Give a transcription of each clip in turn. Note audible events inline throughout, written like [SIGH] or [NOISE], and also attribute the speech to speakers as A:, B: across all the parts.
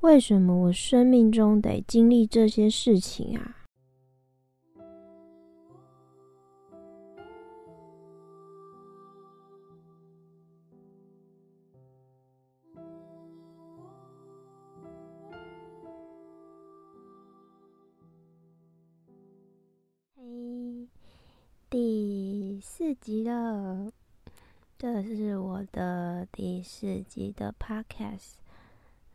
A: 为什么我生命中得经历这些事情啊？嘿，第四集了，这是我的第四集的 podcast。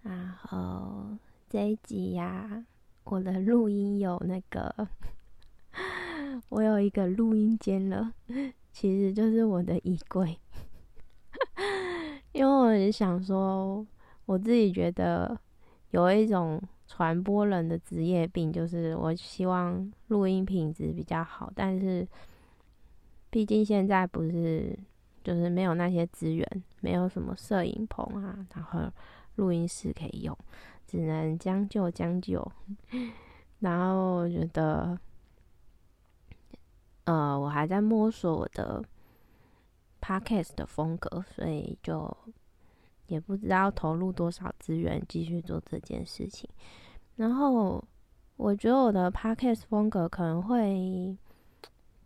A: 然后这一集呀，我的录音有那个，[LAUGHS] 我有一个录音间了，其实就是我的衣柜。[LAUGHS] 因为我是想说，我自己觉得有一种传播人的职业病，就是我希望录音品质比较好，但是毕竟现在不是，就是没有那些资源，没有什么摄影棚啊，然后。录音室可以用，只能将就将就。[LAUGHS] 然后我觉得，呃，我还在摸索我的 podcast 的风格，所以就也不知道投入多少资源继续做这件事情。然后我觉得我的 podcast 风格可能会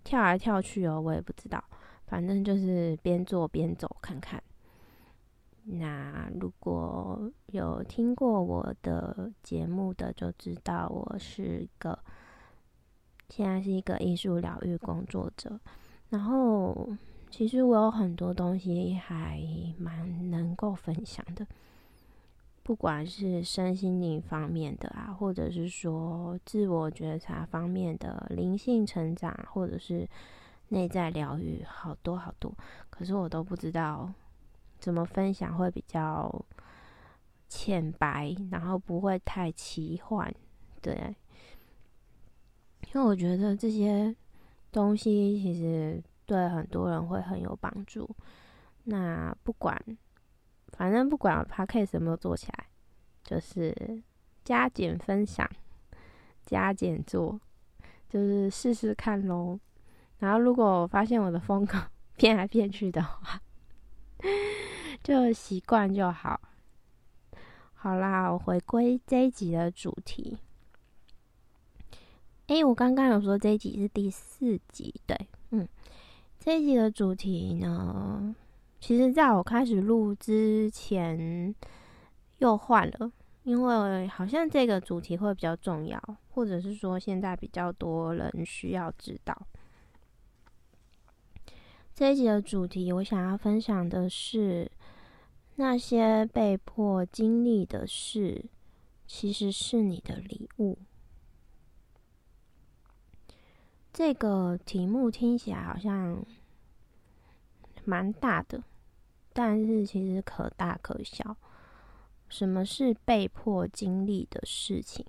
A: 跳来跳去哦，我也不知道，反正就是边做边走看看。那如果有听过我的节目的，就知道我是一个现在是一个艺术疗愈工作者。然后，其实我有很多东西还蛮能够分享的，不管是身心灵方面的啊，或者是说自我觉察方面的灵性成长，或者是内在疗愈，好多好多。可是我都不知道。怎么分享会比较浅白，然后不会太奇幻，对？因为我觉得这些东西其实对很多人会很有帮助。那不管，反正不管 p a d case 有没有做起来，就是加减分享，加减做，就是试试看喽。然后如果我发现我的风格 [LAUGHS] 变来变去的话，就习惯就好。好啦，我回归这一集的主题。哎，我刚刚有说这一集是第四集，对，嗯，这一集的主题呢，其实在我开始录之前又换了，因为好像这个主题会比较重要，或者是说现在比较多人需要知道。这一集的主题，我想要分享的是。那些被迫经历的事，其实是你的礼物。这个题目听起来好像蛮大的，但是其实可大可小。什么是被迫经历的事情？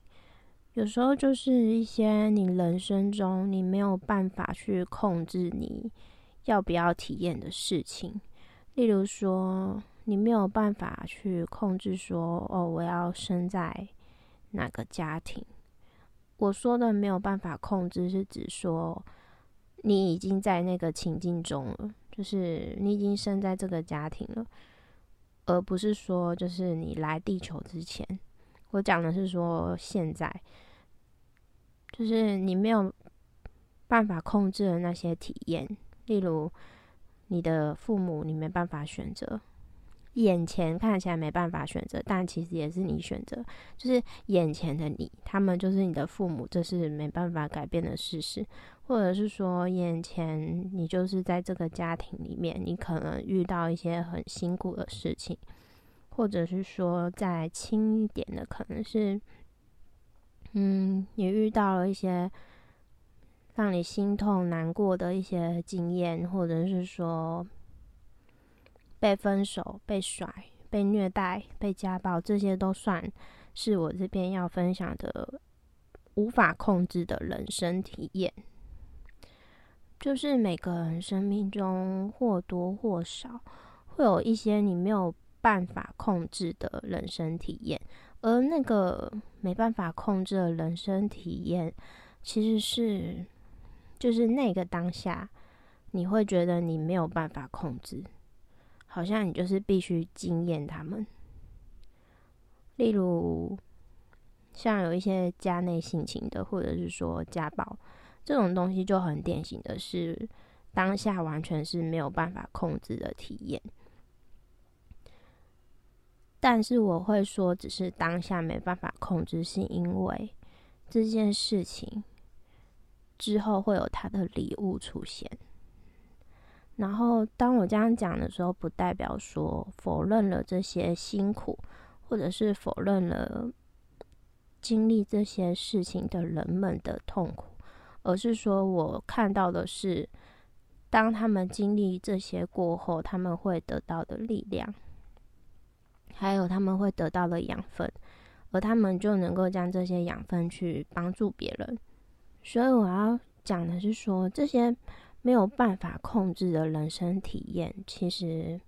A: 有时候就是一些你人生中你没有办法去控制你要不要体验的事情，例如说。你没有办法去控制说哦，我要生在哪个家庭。我说的没有办法控制，是指说你已经在那个情境中了，就是你已经生在这个家庭了，而不是说就是你来地球之前。我讲的是说现在，就是你没有办法控制的那些体验，例如你的父母，你没办法选择。眼前看起来没办法选择，但其实也是你选择。就是眼前的你，他们就是你的父母，这是没办法改变的事实。或者是说，眼前你就是在这个家庭里面，你可能遇到一些很辛苦的事情，或者是说再轻一点的，可能是，嗯，你遇到了一些让你心痛难过的一些经验，或者是说。被分手、被甩、被虐待、被家暴，这些都算是我这边要分享的无法控制的人生体验。就是每个人生命中或多或少会有一些你没有办法控制的人生体验，而那个没办法控制的人生体验，其实是就是那个当下你会觉得你没有办法控制。好像你就是必须惊艳他们。例如，像有一些家内性情的，或者是说家暴这种东西，就很典型的是当下完全是没有办法控制的体验。但是我会说，只是当下没办法控制，是因为这件事情之后会有他的礼物出现。然后，当我这样讲的时候，不代表说否认了这些辛苦，或者是否认了经历这些事情的人们的痛苦，而是说我看到的是，当他们经历这些过后，他们会得到的力量。还有他们会得到的养分，而他们就能够将这些养分去帮助别人。所以我要讲的是说，这些没有办法控制的人生体验，其实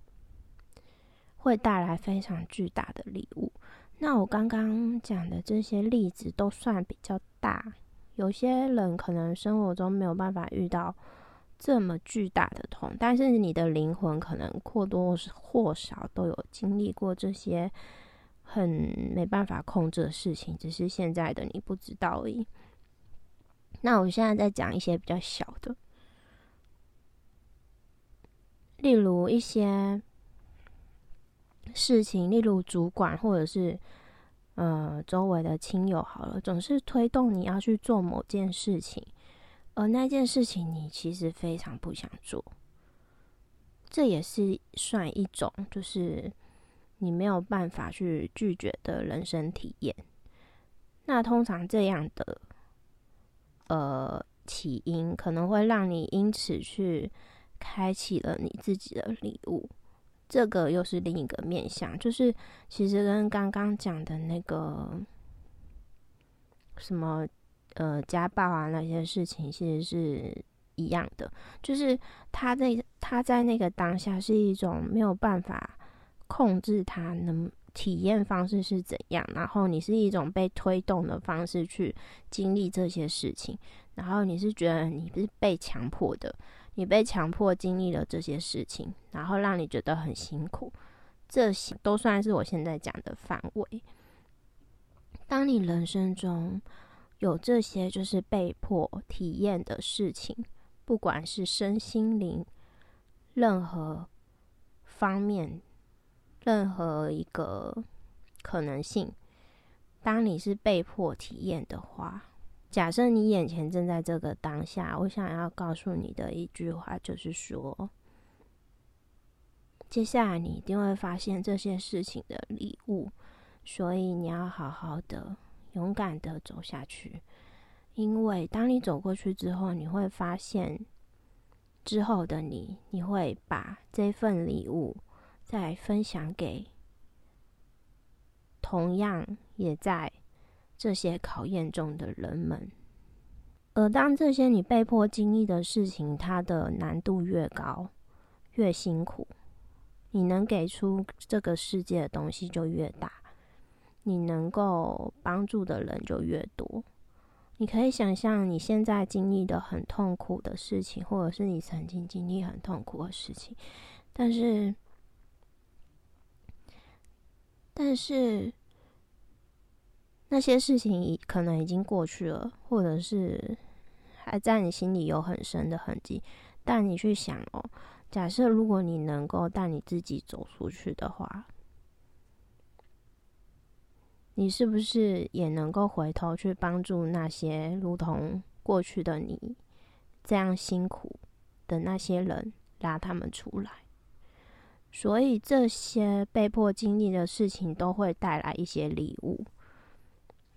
A: 会带来非常巨大的礼物。那我刚刚讲的这些例子都算比较大，有些人可能生活中没有办法遇到。这么巨大的痛，但是你的灵魂可能或多或少都有经历过这些很没办法控制的事情，只是现在的你不知道而已。那我现在在讲一些比较小的，例如一些事情，例如主管或者是呃周围的亲友，好了，总是推动你要去做某件事情。而那件事情，你其实非常不想做，这也是算一种，就是你没有办法去拒绝的人生体验。那通常这样的，呃，起因可能会让你因此去开启了你自己的礼物。这个又是另一个面向，就是其实跟刚刚讲的那个什么。呃，家暴啊那些事情其实是一样的，就是他在他在那个当下是一种没有办法控制他能体验方式是怎样，然后你是一种被推动的方式去经历这些事情，然后你是觉得你是被强迫的，你被强迫经历了这些事情，然后让你觉得很辛苦，这些都算是我现在讲的范围。当你人生中。有这些就是被迫体验的事情，不管是身心灵，任何方面，任何一个可能性，当你是被迫体验的话，假设你眼前正在这个当下，我想要告诉你的一句话就是说，接下来你一定会发现这些事情的礼物，所以你要好好的。勇敢的走下去，因为当你走过去之后，你会发现之后的你，你会把这份礼物再分享给同样也在这些考验中的人们。而当这些你被迫经历的事情，它的难度越高，越辛苦，你能给出这个世界的东西就越大。你能够帮助的人就越多。你可以想象你现在经历的很痛苦的事情，或者是你曾经经历很痛苦的事情，但是，但是那些事情已可能已经过去了，或者是还在你心里有很深的痕迹。但你去想哦，假设如果你能够带你自己走出去的话。你是不是也能够回头去帮助那些如同过去的你这样辛苦的那些人，拉他们出来？所以这些被迫经历的事情都会带来一些礼物。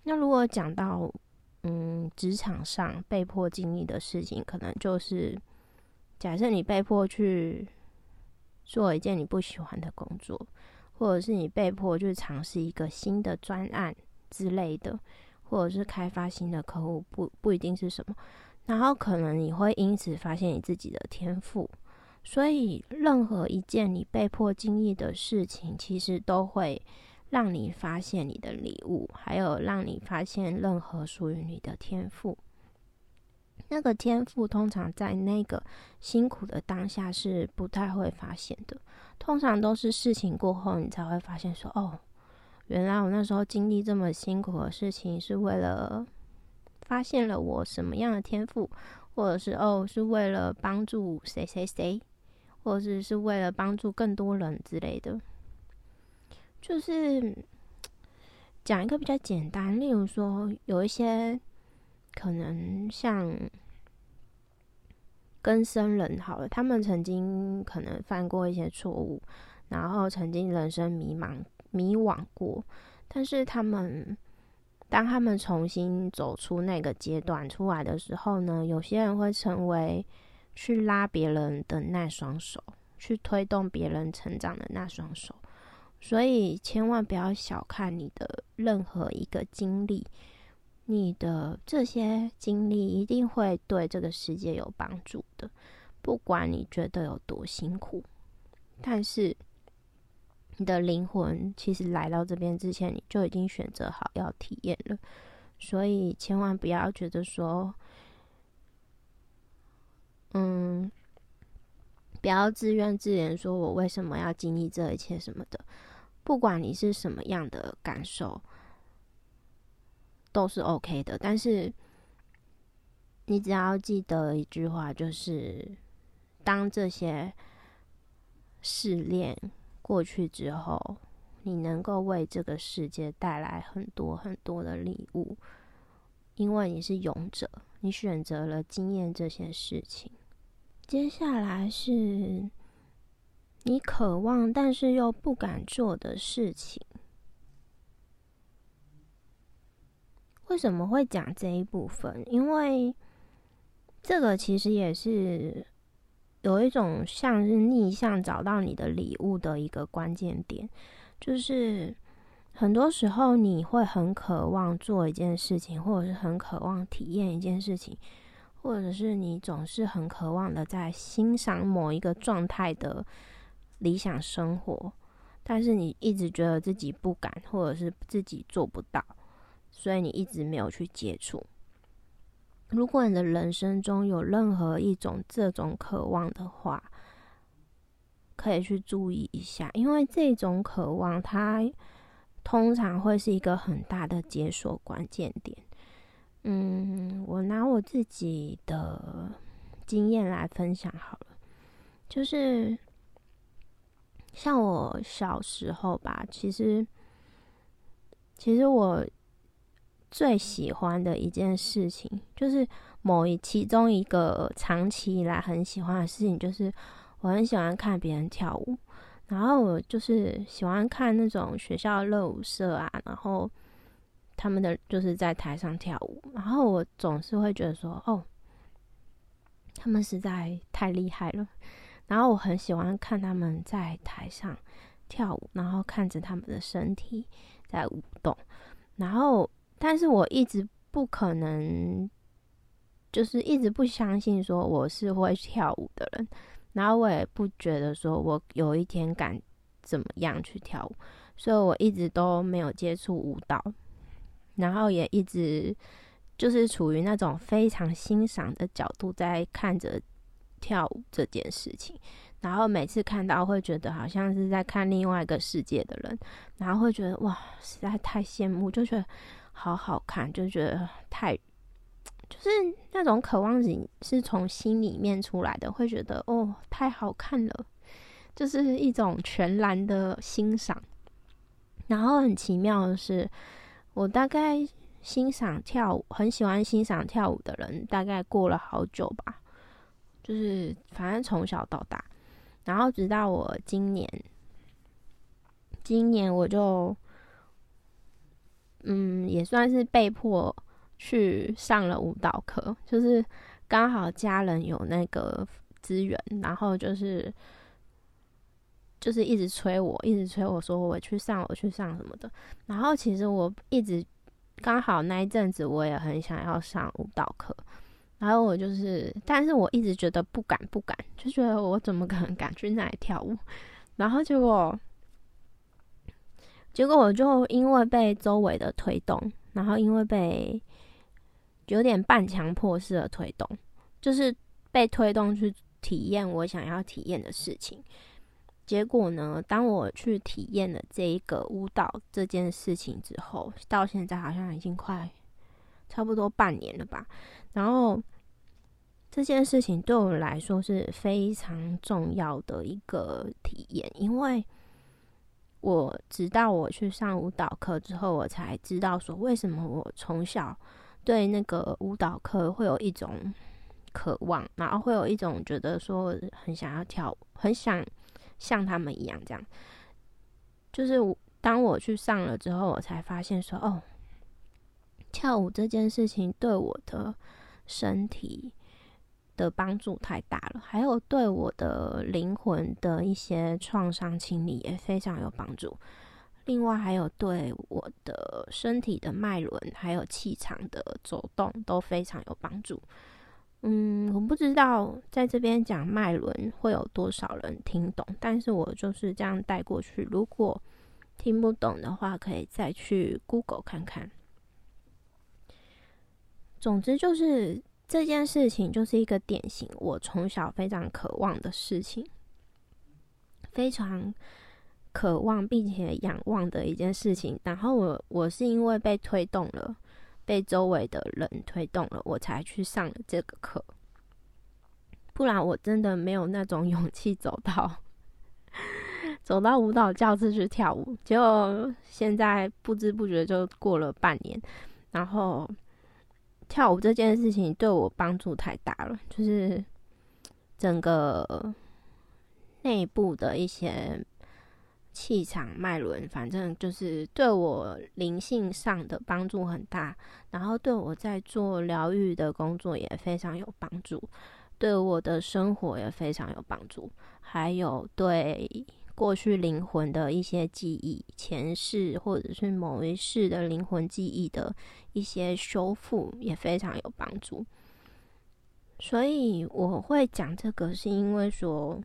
A: 那如果讲到嗯职场上被迫经历的事情，可能就是假设你被迫去做一件你不喜欢的工作。或者是你被迫去尝试一个新的专案之类的，或者是开发新的客户，不不一定是什么，然后可能你会因此发现你自己的天赋，所以任何一件你被迫经历的事情，其实都会让你发现你的礼物，还有让你发现任何属于你的天赋。那个天赋通常在那个辛苦的当下是不太会发现的，通常都是事情过后你才会发现说，哦，原来我那时候经历这么辛苦的事情，是为了发现了我什么样的天赋，或者是哦，是为了帮助谁谁谁，或者是是为了帮助更多人之类的。就是讲一个比较简单，例如说，有一些可能像跟生人好了，他们曾经可能犯过一些错误，然后曾经人生迷茫。迷惘过，但是他们当他们重新走出那个阶段出来的时候呢，有些人会成为去拉别人的那双手，去推动别人成长的那双手。所以千万不要小看你的任何一个经历，你的这些经历一定会对这个世界有帮助的，不管你觉得有多辛苦，但是。你的灵魂其实来到这边之前，你就已经选择好要体验了，所以千万不要觉得说，嗯，不要自怨自怜，说我为什么要经历这一切什么的。不管你是什么样的感受，都是 OK 的。但是你只要记得一句话，就是当这些试炼。过去之后，你能够为这个世界带来很多很多的礼物，因为你是勇者，你选择了经验这些事情。接下来是你渴望但是又不敢做的事情。为什么会讲这一部分？因为这个其实也是。有一种像是逆向找到你的礼物的一个关键点，就是很多时候你会很渴望做一件事情，或者是很渴望体验一件事情，或者是你总是很渴望的在欣赏某一个状态的理想生活，但是你一直觉得自己不敢，或者是自己做不到，所以你一直没有去接触。如果你的人生中有任何一种这种渴望的话，可以去注意一下，因为这种渴望它通常会是一个很大的解锁关键点。嗯，我拿我自己的经验来分享好了，就是像我小时候吧，其实其实我。最喜欢的一件事情，就是某一其中一个长期以来很喜欢的事情，就是我很喜欢看别人跳舞。然后我就是喜欢看那种学校热舞社啊，然后他们的就是在台上跳舞，然后我总是会觉得说，哦，他们实在太厉害了。然后我很喜欢看他们在台上跳舞，然后看着他们的身体在舞动，然后。但是我一直不可能，就是一直不相信说我是会跳舞的人，然后我也不觉得说我有一天敢怎么样去跳舞，所以我一直都没有接触舞蹈，然后也一直就是处于那种非常欣赏的角度在看着跳舞这件事情，然后每次看到会觉得好像是在看另外一个世界的人，然后会觉得哇，实在太羡慕，就觉得。好好看，就觉得太，就是那种渴望型是从心里面出来的，会觉得哦，太好看了，就是一种全然的欣赏。然后很奇妙的是，我大概欣赏跳舞，很喜欢欣赏跳舞的人，大概过了好久吧，就是反正从小到大，然后直到我今年，今年我就。嗯，也算是被迫去上了舞蹈课，就是刚好家人有那个资源，然后就是就是一直催我，一直催我说我去上，我去上什么的。然后其实我一直刚好那一阵子我也很想要上舞蹈课，然后我就是，但是我一直觉得不敢不敢，就觉得我怎么可能敢去那里跳舞？然后结果。结果我就因为被周围的推动，然后因为被有点半强迫式的推动，就是被推动去体验我想要体验的事情，结果呢，当我去体验了这一个舞蹈这件事情之后，到现在好像已经快差不多半年了吧。然后这件事情对我来说是非常重要的一个体验，因为我直到我去上舞蹈课之后，我才知道说为什么我从小对那个舞蹈课会有一种渴望，然后会有一种觉得说很想要跳舞，很想。像他们一样，这样，就是当我去上了之后，我才发现说，哦，跳舞这件事情对我的身体的帮助太大了，还有对我的灵魂的一些创伤清理也非常有帮助。另外，还有对我的身体的脉轮还有气场的走动都非常有帮助。嗯，我不知道在这边讲脉轮会有多少人听懂，但是我就是这样带过去。如果听不懂的话，可以再去 Google 看看。总之，就是这件事情就是一个典型，我从小非常渴望的事情，非常渴望并且仰望的一件事情。然后我我是因为被推动了。被周围的人推动了，我才去上了这个课。不然我真的没有那种勇气走到 [LAUGHS] 走到舞蹈教室去跳舞。结果现在不知不觉就过了半年，然后跳舞这件事情对我帮助太大了，就是整个内部的一些。气场脉轮，反正就是对我灵性上的帮助很大，然后对我在做疗愈的工作也非常有帮助，对我的生活也非常有帮助，还有对过去灵魂的一些记忆、前世或者是某一世的灵魂记忆的一些修复也非常有帮助。所以我会讲这个，是因为说。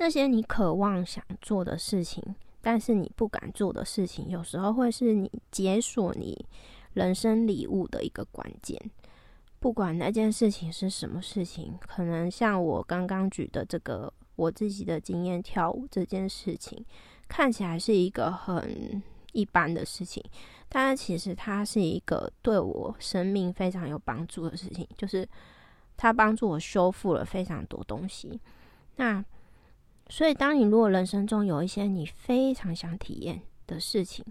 A: 那些你渴望想做的事情，但是你不敢做的事情，有时候会是你解锁你人生礼物的一个关键。不管那件事情是什么事情，可能像我刚刚举的这个我自己的经验，跳舞这件事情看起来是一个很一般的事情，但是其实它是一个对我生命非常有帮助的事情，就是它帮助我修复了非常多东西。那所以，当你如果人生中有一些你非常想体验的事情，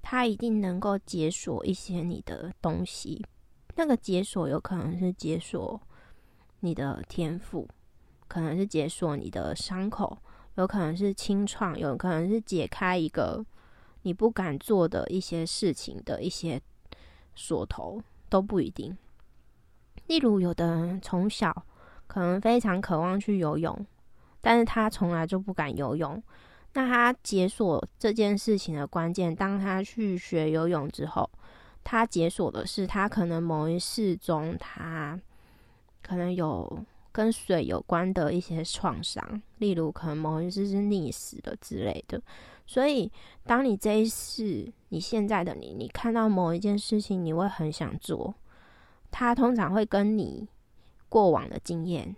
A: 它一定能够解锁一些你的东西。那个解锁有可能是解锁你的天赋，可能是解锁你的伤口，有可能是清创，有可能是解开一个你不敢做的一些事情的一些锁头，都不一定。例如，有的人从小可能非常渴望去游泳。但是他从来就不敢游泳。那他解锁这件事情的关键，当他去学游泳之后，他解锁的是他可能某一世中，他可能有跟水有关的一些创伤，例如可能某一世是溺死的之类的。所以，当你这一世，你现在的你，你看到某一件事情，你会很想做，它通常会跟你过往的经验、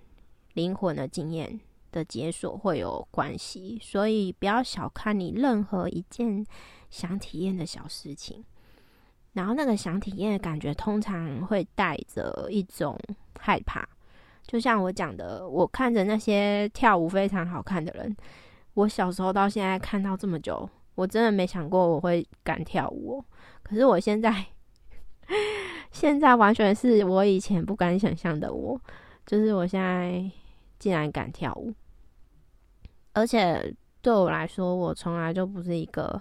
A: 灵魂的经验。的解锁会有关系，所以不要小看你任何一件想体验的小事情。然后那个想体验的感觉，通常会带着一种害怕。就像我讲的，我看着那些跳舞非常好看的人，我小时候到现在看到这么久，我真的没想过我会敢跳舞。可是我现在，[LAUGHS] 现在完全是我以前不敢想象的我，就是我现在。竟然敢跳舞，而且对我来说，我从来就不是一个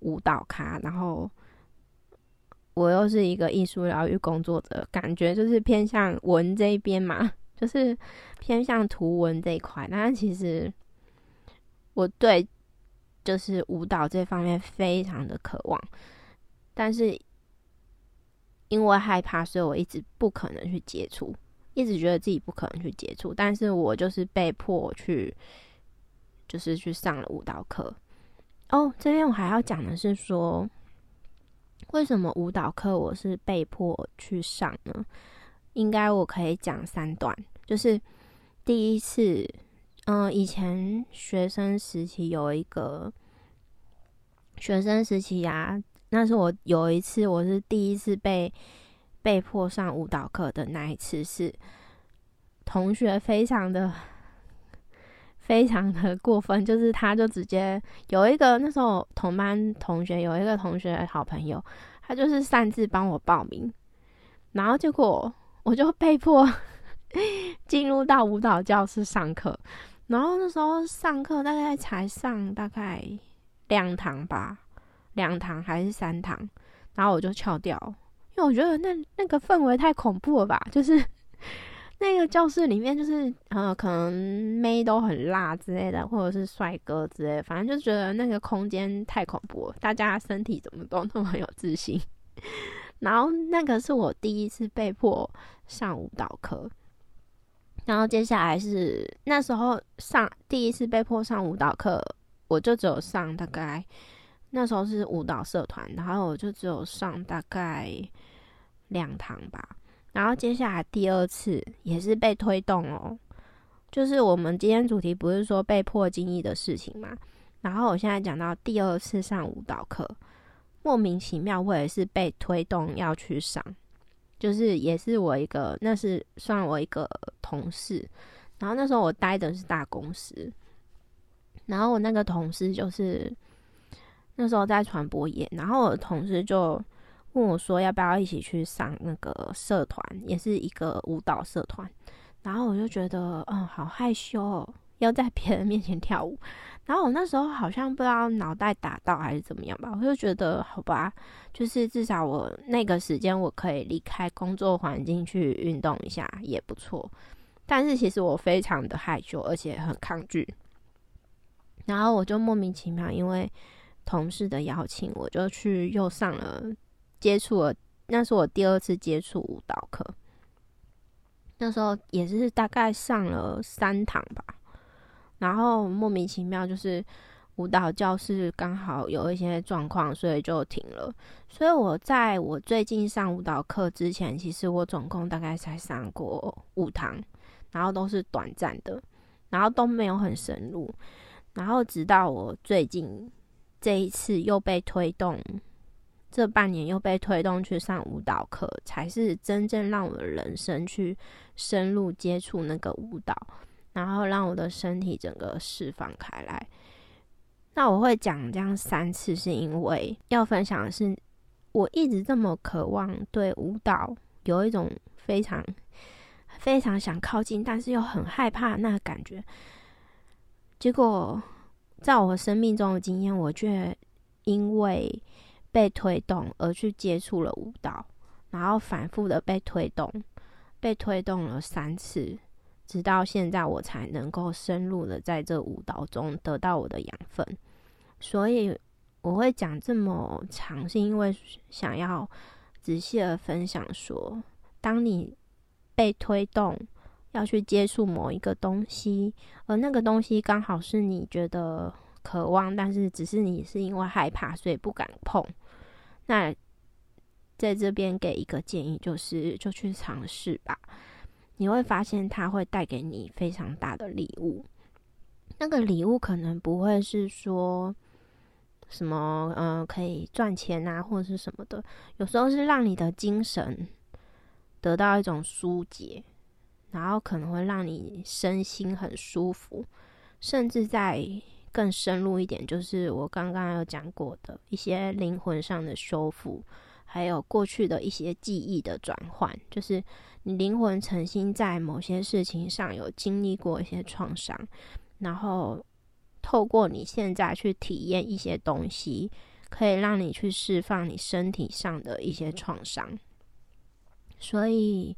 A: 舞蹈咖。然后我又是一个艺术疗愈工作者，感觉就是偏向文这一边嘛，就是偏向图文这一块。但其实我对就是舞蹈这方面非常的渴望，但是因为害怕，所以我一直不可能去接触。一直觉得自己不可能去接触，但是我就是被迫去，就是去上了舞蹈课。哦，这边我还要讲的是说，为什么舞蹈课我是被迫去上呢？应该我可以讲三段，就是第一次，嗯，以前学生时期有一个学生时期呀，那是我有一次，我是第一次被被迫上舞蹈课的那一次，是同学非常的非常的过分，就是他就直接有一个那时候同班同学有一个同学好朋友，他就是擅自帮我报名，然后结果我就被迫 [LAUGHS] 进入到舞蹈教室上课。然后那时候上课大概才上大概两堂吧，两堂还是三堂，然后我就翘掉，因为我觉得那那个氛围太恐怖了吧，就是 [LAUGHS] 那个教室里面就是呃可能妹都很辣之类的，或者是帅哥之类，反正就觉得那个空间太恐怖，大家身体怎么都那么有自信，[LAUGHS] 然后那个是我第一次被迫上舞蹈课。然后接下来是那时候上第一次被迫上舞蹈课，我就只有上大概那时候是舞蹈社团，然后我就只有上大概两堂吧。然后接下来第二次也是被推动哦，就是我们今天主题不是说被迫经历的事情嘛。然后我现在讲到第二次上舞蹈课，莫名其妙我也是被推动要去上。就是也是我一个，那是算我一个同事，然后那时候我待的是大公司，然后我那个同事就是那时候在传播业，然后我的同事就问我说要不要一起去上那个社团，也是一个舞蹈社团，然后我就觉得嗯好害羞哦，要在别人面前跳舞。然后我那时候好像不知道脑袋打到还是怎么样吧，我就觉得好吧，就是至少我那个时间我可以离开工作环境去运动一下也不错。但是其实我非常的害羞，而且很抗拒。然后我就莫名其妙，因为同事的邀请，我就去又上了接触了，那是我第二次接触舞蹈课。那时候也是大概上了三堂吧。然后莫名其妙，就是舞蹈教室刚好有一些状况，所以就停了。所以我在我最近上舞蹈课之前，其实我总共大概才上过五堂，然后都是短暂的，然后都没有很深入。然后直到我最近这一次又被推动，这半年又被推动去上舞蹈课，才是真正让我的人生去深入接触那个舞蹈。然后让我的身体整个释放开来。那我会讲这样三次，是因为要分享的是，我一直这么渴望对舞蹈有一种非常非常想靠近，但是又很害怕那感觉。结果在我生命中的经验，我却因为被推动而去接触了舞蹈，然后反复的被推动，被推动了三次。直到现在，我才能够深入的在这舞蹈中得到我的养分。所以我会讲这么长，是因为想要仔细的分享说，当你被推动要去接触某一个东西，而那个东西刚好是你觉得渴望，但是只是你是因为害怕，所以不敢碰。那在这边给一个建议，就是就去尝试吧。你会发现，它会带给你非常大的礼物。那个礼物可能不会是说什么，嗯，可以赚钱啊，或者是什么的。有时候是让你的精神得到一种疏解，然后可能会让你身心很舒服，甚至在更深入一点，就是我刚刚有讲过的一些灵魂上的修复。还有过去的一些记忆的转换，就是你灵魂曾经在某些事情上有经历过一些创伤，然后透过你现在去体验一些东西，可以让你去释放你身体上的一些创伤。所以，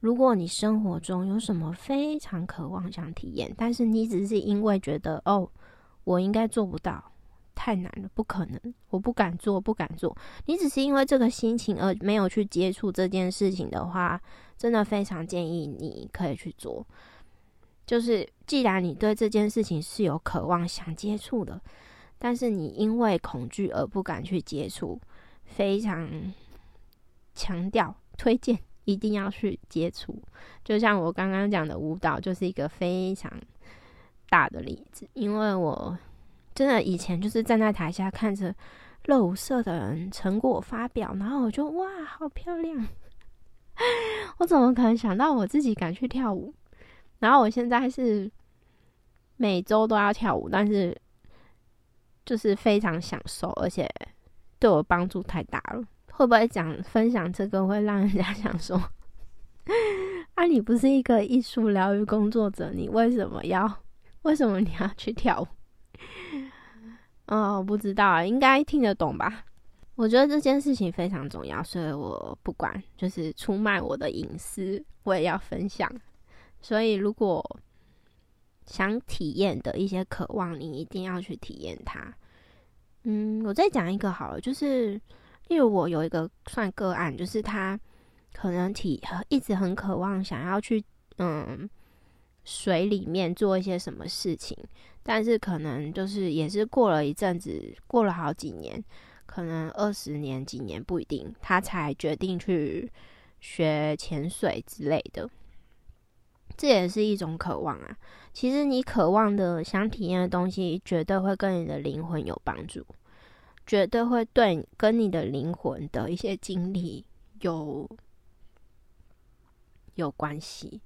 A: 如果你生活中有什么非常渴望想体验，但是你只是因为觉得哦，我应该做不到。太难了，不可能，我不敢做，不敢做。你只是因为这个心情而没有去接触这件事情的话，真的非常建议你可以去做。就是既然你对这件事情是有渴望想接触的，但是你因为恐惧而不敢去接触，非常强调推荐一定要去接触。就像我刚刚讲的舞蹈，就是一个非常。大的例子，因为我真的以前就是站在台下看着乐舞社的人成果发表，然后我就哇，好漂亮！[LAUGHS] 我怎么可能想到我自己敢去跳舞？然后我现在是每周都要跳舞，但是就是非常享受，而且对我帮助太大了。会不会讲分享这个会让人家想说？[LAUGHS] 啊，你不是一个艺术疗愈工作者，你为什么要？为什么你要去跳舞？哦，[LAUGHS] 不知道，应该听得懂吧？我觉得这件事情非常重要，所以我不管，就是出卖我的隐私，我也要分享。所以，如果想体验的一些渴望，你一定要去体验它。嗯，我再讲一个好了，就是例如我有一个算个案，就是他。可能体一直很渴望想要去嗯水里面做一些什么事情，但是可能就是也是过了一阵子，过了好几年，可能二十年几年不一定，他才决定去学潜水之类的。这也是一种渴望啊。其实你渴望的、想体验的东西，绝对会跟你的灵魂有帮助，绝对会对跟你的灵魂的一些经历有。有关系，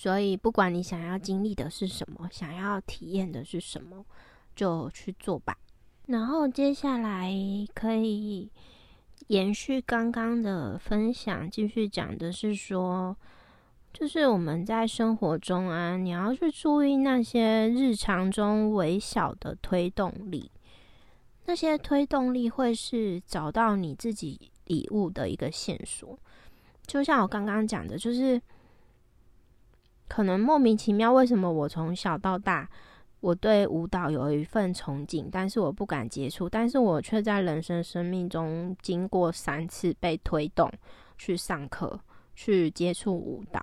A: 所以不管你想要经历的是什么，想要体验的是什么，就去做吧。然后接下来可以延续刚刚的分享，继续讲的是说，就是我们在生活中啊，你要去注意那些日常中微小的推动力，那些推动力会是找到你自己礼物的一个线索。就像我刚刚讲的，就是可能莫名其妙，为什么我从小到大，我对舞蹈有一份憧憬，但是我不敢接触，但是我却在人生生命中经过三次被推动去上课，去接触舞蹈，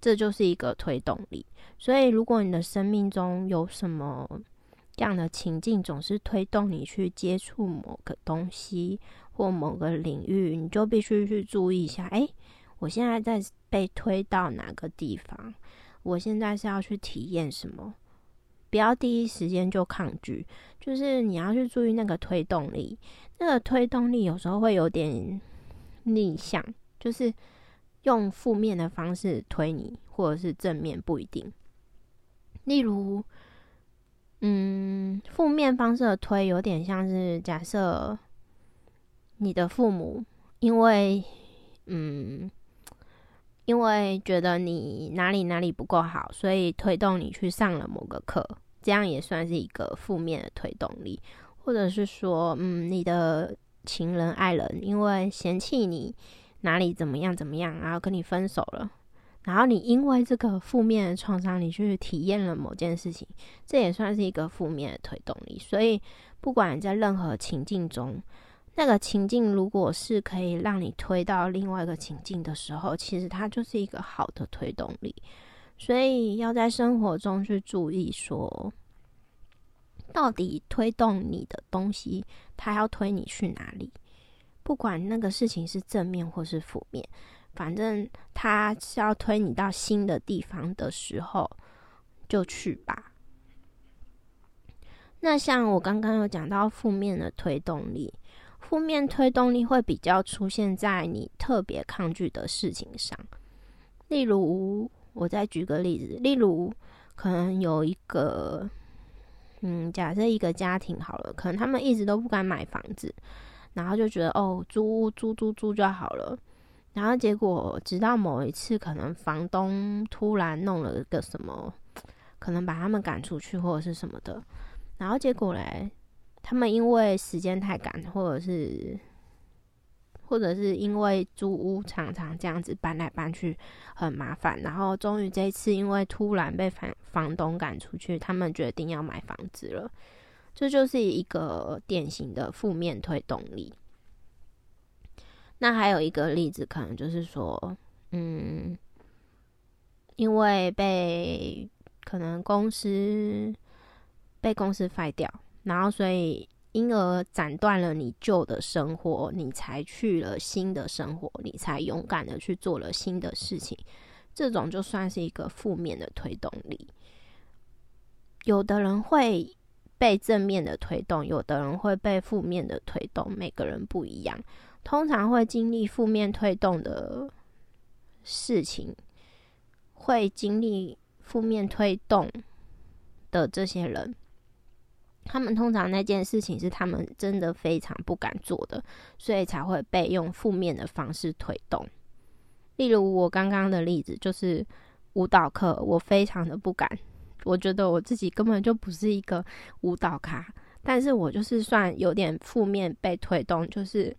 A: 这就是一个推动力。所以，如果你的生命中有什么样的情境，总是推动你去接触某个东西。或某个领域，你就必须去注意一下。哎，我现在在被推到哪个地方？我现在是要去体验什么？不要第一时间就抗拒，就是你要去注意那个推动力。那个推动力有时候会有点逆向，就是用负面的方式推你，或者是正面不一定。例如，嗯，负面方式的推有点像是假设。你的父母因为，嗯，因为觉得你哪里哪里不够好，所以推动你去上了某个课，这样也算是一个负面的推动力。或者是说，嗯，你的情人、爱人因为嫌弃你哪里怎么样怎么样，然后跟你分手了，然后你因为这个负面的创伤，你去体验了某件事情，这也算是一个负面的推动力。所以，不管在任何情境中。那个情境如果是可以让你推到另外一个情境的时候，其实它就是一个好的推动力。所以要在生活中去注意，说到底推动你的东西，它要推你去哪里？不管那个事情是正面或是负面，反正它是要推你到新的地方的时候，就去吧。那像我刚刚有讲到负面的推动力。负面推动力会比较出现在你特别抗拒的事情上，例如，我再举个例子，例如，可能有一个，嗯，假设一个家庭好了，可能他们一直都不敢买房子，然后就觉得哦，租屋租租租就好了，然后结果直到某一次，可能房东突然弄了个什么，可能把他们赶出去或者是什么的，然后结果嘞。他们因为时间太赶，或者是，或者是因为租屋常常这样子搬来搬去很麻烦，然后终于这次因为突然被房房东赶出去，他们决定要买房子了。这就是一个典型的负面推动力。那还有一个例子，可能就是说，嗯，因为被可能公司被公司废掉。然后，所以因而斩断了你旧的生活，你才去了新的生活，你才勇敢的去做了新的事情。这种就算是一个负面的推动力。有的人会被正面的推动，有的人会被负面的推动，每个人不一样。通常会经历负面推动的事情，会经历负面推动的这些人。他们通常那件事情是他们真的非常不敢做的，所以才会被用负面的方式推动。例如我刚刚的例子，就是舞蹈课，我非常的不敢，我觉得我自己根本就不是一个舞蹈咖，但是我就是算有点负面被推动，就是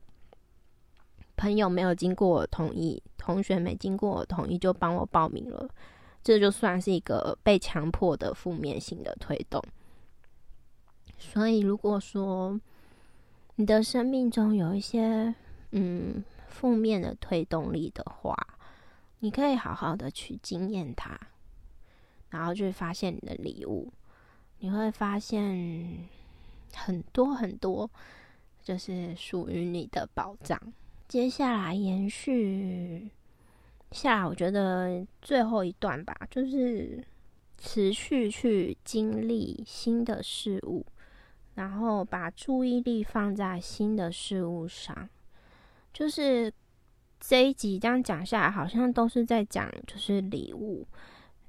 A: 朋友没有经过我同意，同学没经过我同意就帮我报名了，这就算是一个被强迫的负面性的推动。所以，如果说你的生命中有一些嗯负面的推动力的话，你可以好好的去经验它，然后去发现你的礼物，你会发现很多很多，就是属于你的宝藏。接下来延续下来，我觉得最后一段吧，就是持续去经历新的事物。然后把注意力放在新的事物上，就是这一集这样讲下来，好像都是在讲就是礼物。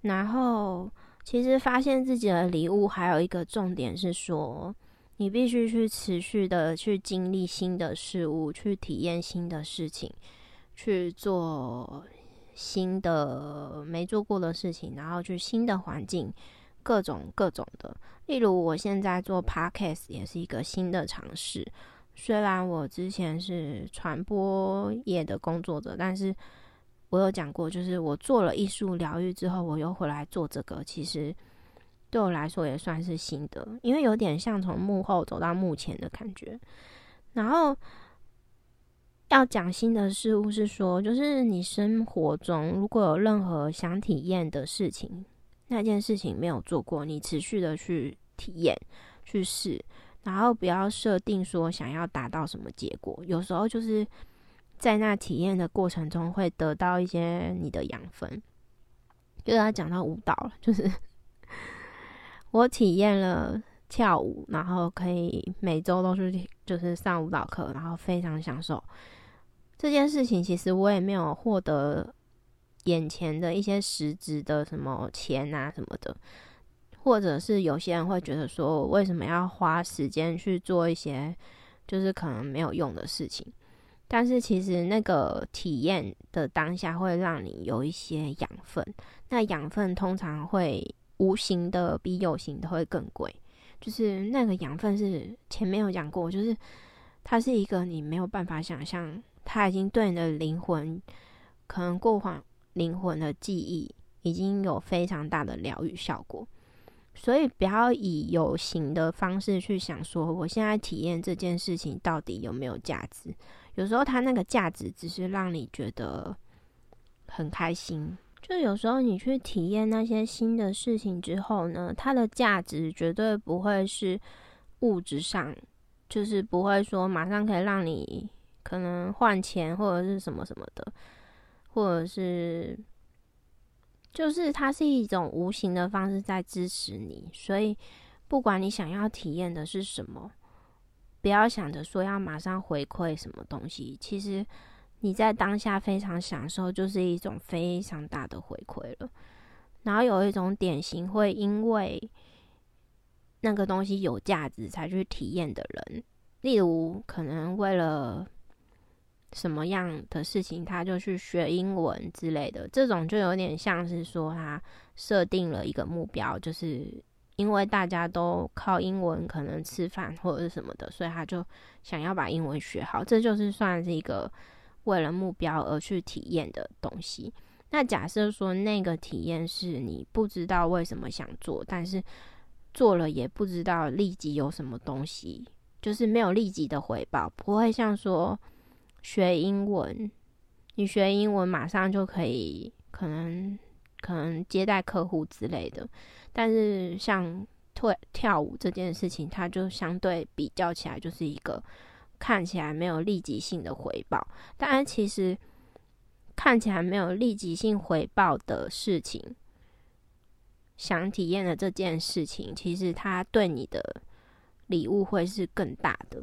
A: 然后其实发现自己的礼物还有一个重点是说，你必须去持续的去经历新的事物，去体验新的事情，去做新的没做过的事情，然后去新的环境。各种各种的，例如我现在做 podcast 也是一个新的尝试。虽然我之前是传播业的工作者，但是我有讲过，就是我做了艺术疗愈之后，我又回来做这个，其实对我来说也算是新的，因为有点像从幕后走到幕前的感觉。然后要讲新的事物，是说，就是你生活中如果有任何想体验的事情。那件事情没有做过，你持续的去体验、去试，然后不要设定说想要达到什么结果。有时候就是在那体验的过程中，会得到一些你的养分。就是他讲到舞蹈了，就是 [LAUGHS] 我体验了跳舞，然后可以每周都是就是上舞蹈课，然后非常享受这件事情。其实我也没有获得。眼前的一些实质的什么钱啊什么的，或者是有些人会觉得说，为什么要花时间去做一些就是可能没有用的事情？但是其实那个体验的当下会让你有一些养分，那养分通常会无形的比有形的会更贵。就是那个养分是前面有讲过，就是它是一个你没有办法想象，它已经对你的灵魂可能过往。灵魂的记忆已经有非常大的疗愈效果，所以不要以有形的方式去想说，我现在体验这件事情到底有没有价值？有时候它那个价值只是让你觉得很开心。就有时候你去体验那些新的事情之后呢，它的价值绝对不会是物质上，就是不会说马上可以让你可能换钱或者是什么什么的。或者是，就是它是一种无形的方式在支持你，所以不管你想要体验的是什么，不要想着说要马上回馈什么东西。其实你在当下非常享受，就是一种非常大的回馈了。然后有一种典型会因为那个东西有价值才去体验的人，例如可能为了。什么样的事情，他就去学英文之类的，这种就有点像是说他设定了一个目标，就是因为大家都靠英文可能吃饭或者是什么的，所以他就想要把英文学好，这就是算是一个为了目标而去体验的东西。那假设说那个体验是你不知道为什么想做，但是做了也不知道立即有什么东西，就是没有立即的回报，不会像说。学英文，你学英文马上就可以，可能可能接待客户之类的。但是像跳跳舞这件事情，它就相对比较起来，就是一个看起来没有立即性的回报。当然，其实看起来没有立即性回报的事情，想体验的这件事情，其实他对你的礼物会是更大的。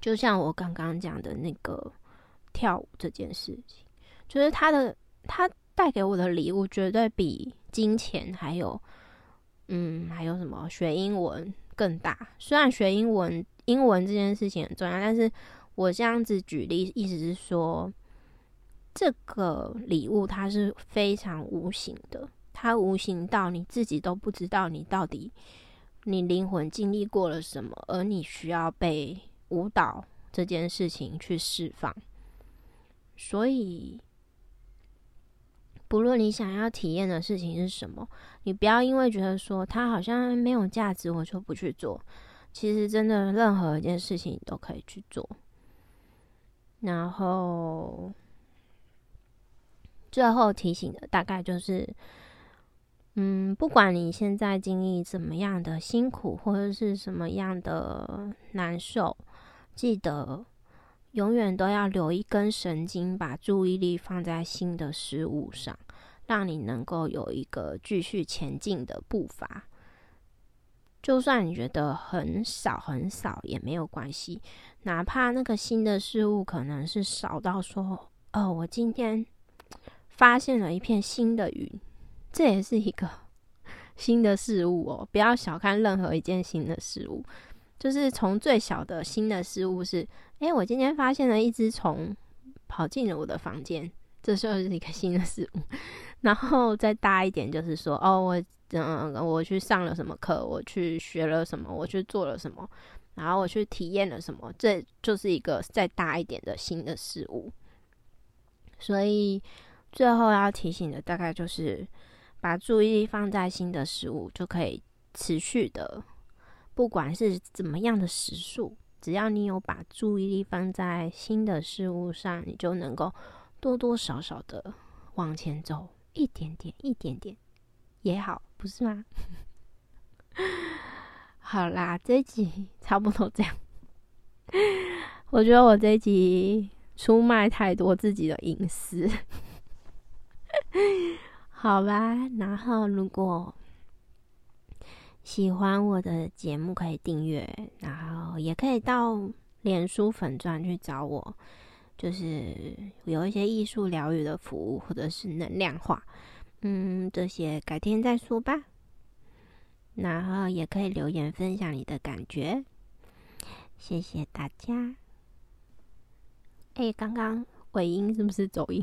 A: 就像我刚刚讲的那个跳舞这件事情，就是他的他带给我的礼物绝对比金钱还有嗯还有什么学英文更大。虽然学英文英文这件事情很重要，但是我这样子举例，意思是说这个礼物它是非常无形的，它无形到你自己都不知道你到底你灵魂经历过了什么，而你需要被。舞蹈这件事情去释放，所以不论你想要体验的事情是什么，你不要因为觉得说它好像没有价值，我就不去做。其实真的任何一件事情都可以去做。然后最后提醒的大概就是，嗯，不管你现在经历怎么样的辛苦，或者是什么样的难受。记得永远都要留一根神经，把注意力放在新的事物上，让你能够有一个继续前进的步伐。就算你觉得很少很少也没有关系，哪怕那个新的事物可能是少到说：“哦，我今天发现了一片新的云。”这也是一个 [LAUGHS] 新的事物哦。不要小看任何一件新的事物。就是从最小的新的事物是，哎，我今天发现了一只虫跑进了我的房间，这就是一个新的事物。然后再大一点，就是说，哦，我嗯，我去上了什么课，我去学了什么，我去做了什么，然后我去体验了什么，这就是一个再大一点的新的事物。所以最后要提醒的大概就是，把注意力放在新的事物，就可以持续的。不管是怎么样的时速，只要你有把注意力放在新的事物上，你就能够多多少少的往前走一点点，一点点也好，不是吗？[LAUGHS] 好啦，这一集 [LAUGHS] 差不多这样。我觉得我这一集出卖太多自己的隐私，[LAUGHS] 好吧。然后如果。喜欢我的节目可以订阅，然后也可以到脸书粉钻去找我，就是有一些艺术疗愈的服务或者是能量化，嗯，这些改天再说吧。然后也可以留言分享你的感觉，谢谢大家。哎，刚刚尾音是不是走音？